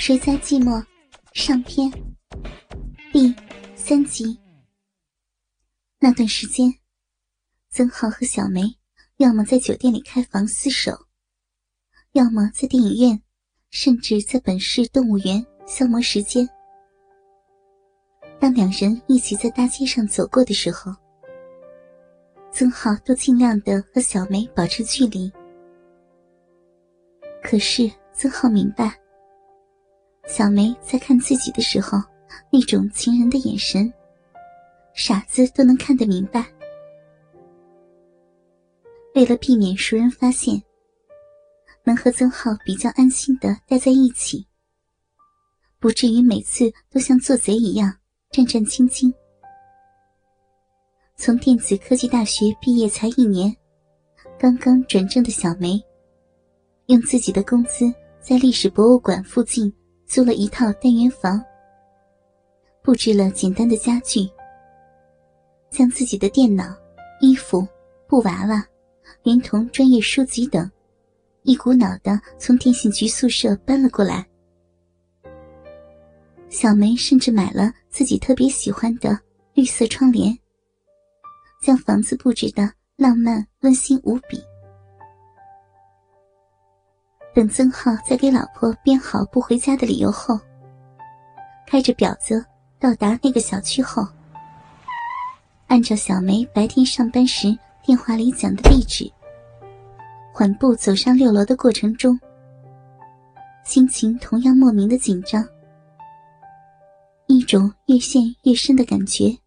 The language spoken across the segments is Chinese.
谁在寂寞？上篇第三集。那段时间，曾浩和小梅要么在酒店里开房厮守，要么在电影院，甚至在本市动物园消磨时间。当两人一起在大街上走过的时候，曾浩都尽量的和小梅保持距离。可是曾浩明白，小梅在看自己的时候，那种情人的眼神，傻子都能看得明白。为了避免熟人发现，能和曾浩比较安心的待在一起，不至于每次都像做贼一样战战兢兢。从电子科技大学毕业才一年，刚刚转正的小梅。用自己的工资在历史博物馆附近租了一套单元房，布置了简单的家具，将自己的电脑、衣服、布娃娃，连同专业书籍等，一股脑的从电信局宿舍搬了过来。小梅甚至买了自己特别喜欢的绿色窗帘，将房子布置的浪漫温馨无比。等曾浩在给老婆编好不回家的理由后，开着表子到达那个小区后，按照小梅白天上班时电话里讲的地址，缓步走上六楼的过程中，心情同样莫名的紧张，一种越陷越深的感觉，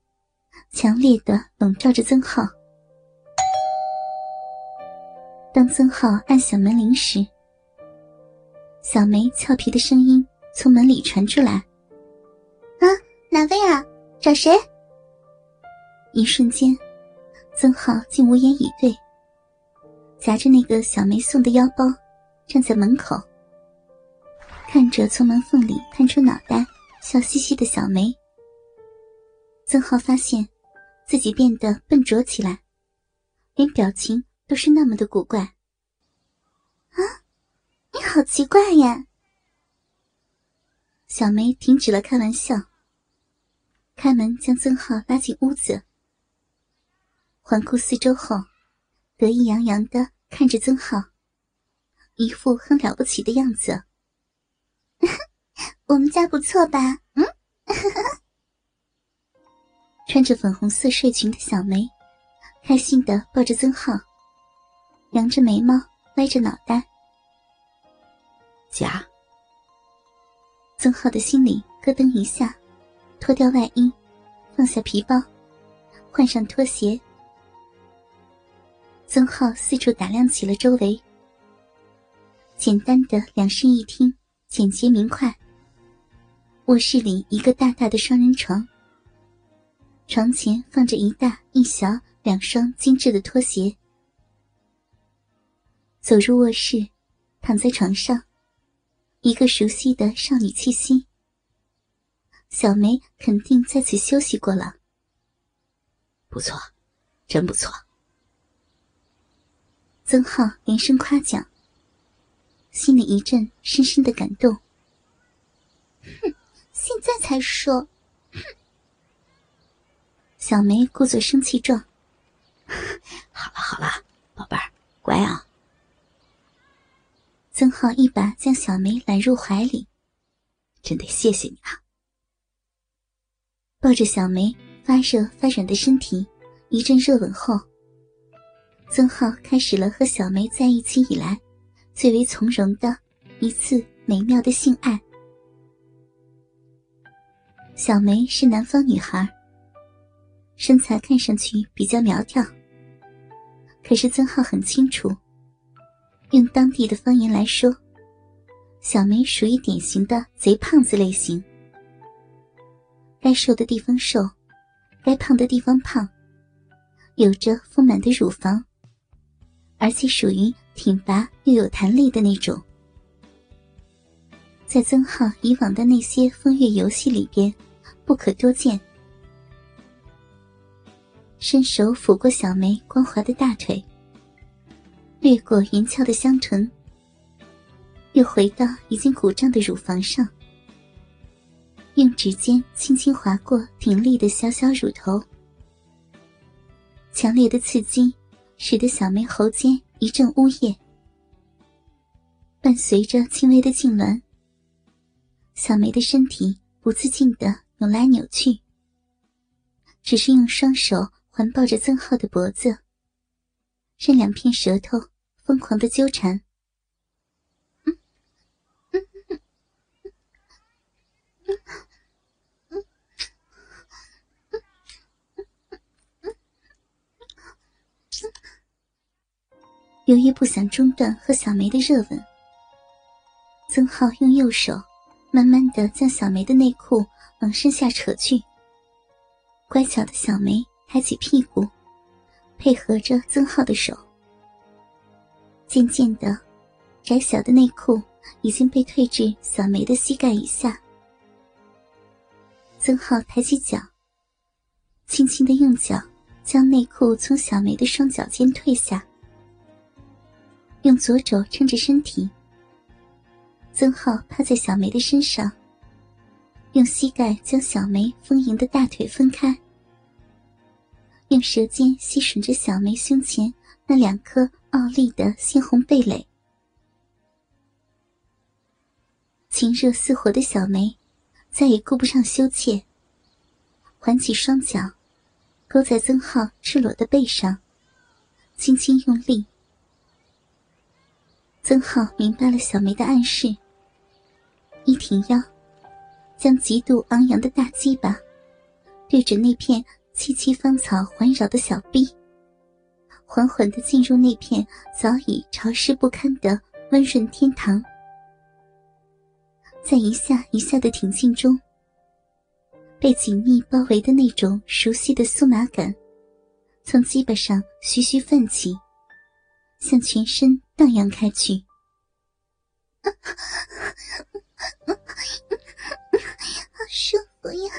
强烈的笼罩着曾浩。当曾浩按响门铃时，小梅俏皮的声音从门里传出来：“啊，哪位啊？找谁？”一瞬间，曾浩竟无言以对，夹着那个小梅送的腰包，站在门口，看着从门缝里探出脑袋、笑嘻嘻的小梅。曾浩发现自己变得笨拙起来，连表情都是那么的古怪。啊！你好奇怪呀！小梅停止了开玩笑，开门将曾浩拉进屋子，环顾四周后，得意洋洋的看着曾浩，一副很了不起的样子。我们家不错吧？嗯，穿着粉红色睡裙的小梅，开心的抱着曾浩，扬着眉毛，歪着脑袋。假。曾浩的心里咯噔一下，脱掉外衣，放下皮包，换上拖鞋。曾浩四处打量起了周围，简单的两室一厅，简洁明快。卧室里一个大大的双人床，床前放着一大一小两双精致的拖鞋。走入卧室，躺在床上。一个熟悉的少女气息，小梅肯定在此休息过了。不错，真不错。曾浩连声夸奖，心里一阵深深的感动。哼，现在才说，哼！小梅故作生气状。好了好了，宝贝儿，乖啊。曾浩一把将小梅揽入怀里，真得谢谢你啊！抱着小梅发热发软的身体，一阵热吻后，曾浩开始了和小梅在一起以来最为从容的一次美妙的性爱。小梅是南方女孩，身材看上去比较苗条，可是曾浩很清楚。用当地的方言来说，小梅属于典型的贼胖子类型，该瘦的地方瘦，该胖的地方胖，有着丰满的乳房，而且属于挺拔又有弹力的那种。在曾浩以往的那些风月游戏里边，不可多见。伸手抚过小梅光滑的大腿。掠过圆翘的香唇，又回到已经鼓胀的乳房上，用指尖轻轻划过挺立的小小乳头，强烈的刺激使得小梅喉间一阵呜咽，伴随着轻微的痉挛，小梅的身体不自禁的扭来扭去，只是用双手环抱着曾浩的脖子，任两片舌头疯狂的纠缠。由于不想中断和小梅的热吻，曾浩用右手慢慢的将小梅的内裤往身下扯去。乖巧的小梅抬起屁股，配合着曾浩的手。渐渐的，窄小的内裤已经被退至小梅的膝盖以下。曾浩抬起脚，轻轻的用脚将内裤从小梅的双脚间退下，用左肘撑着身体。曾浩趴在小梅的身上，用膝盖将小梅丰盈的大腿分开，用舌尖吸吮着小梅胸前那两颗傲立的鲜红蓓蕾，情热似火的小梅。再也顾不上羞怯，环起双脚，勾在曾浩赤裸的背上，轻轻用力。曾浩明白了小梅的暗示，一挺腰，将极度昂扬的大鸡巴对准那片萋萋芳草环绕的小臂，缓缓的进入那片早已潮湿不堪的温润天堂。在一下一下的挺进中，被紧密包围的那种熟悉的酥麻感，从鸡巴上徐徐泛起，向全身荡漾开去。好舒服呀！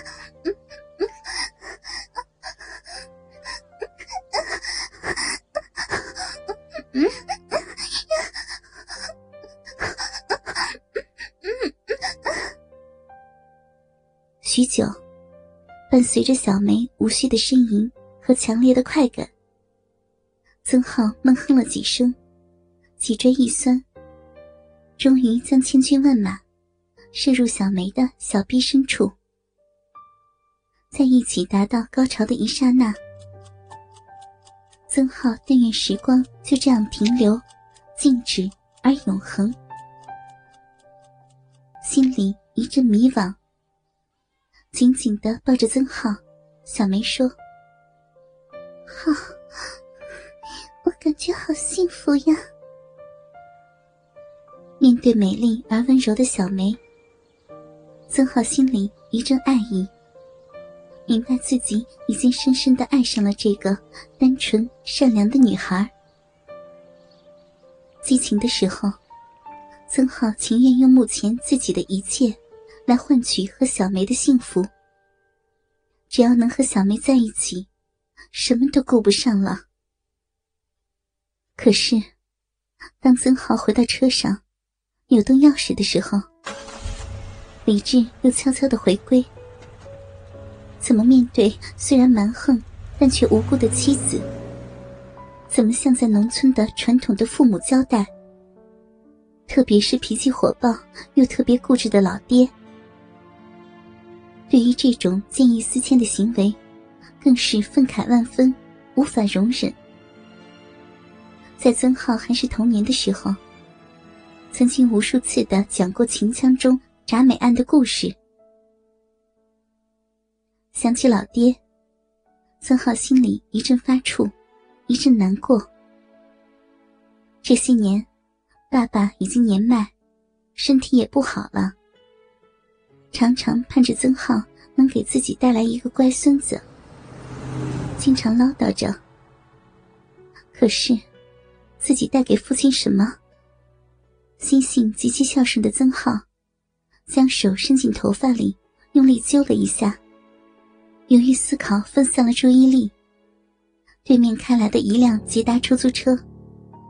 许久，伴随着小梅无序的呻吟和强烈的快感，曾浩闷哼了几声，脊椎一酸，终于将千军万马射入小梅的小臂深处。在一起达到高潮的一刹那，曾浩但愿时光就这样停留、静止而永恒，心里一阵迷惘。紧紧的抱着曾浩，小梅说：“好，我感觉好幸福呀。”面对美丽而温柔的小梅，曾浩心里一阵爱意，明白自己已经深深的爱上了这个单纯善良的女孩。激情的时候，曾浩情愿用目前自己的一切。来换取和小梅的幸福。只要能和小梅在一起，什么都顾不上了。可是，当曾浩回到车上，扭动钥匙的时候，理智又悄悄的回归。怎么面对虽然蛮横，但却无辜的妻子？怎么向在农村的传统的父母交代？特别是脾气火爆又特别固执的老爹。对于这种见异思迁的行为，更是愤慨万分，无法容忍。在曾浩还是童年的时候，曾经无数次的讲过秦腔中铡美案的故事。想起老爹，曾浩心里一阵发怵，一阵难过。这些年，爸爸已经年迈，身体也不好了。常常盼着曾浩能给自己带来一个乖孙子，经常唠叨着。可是，自己带给父亲什么？心性极其孝顺的曾浩，将手伸进头发里，用力揪了一下。由于思考分散了注意力，对面开来的一辆捷达出租车，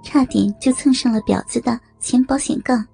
差点就蹭上了婊子的前保险杠。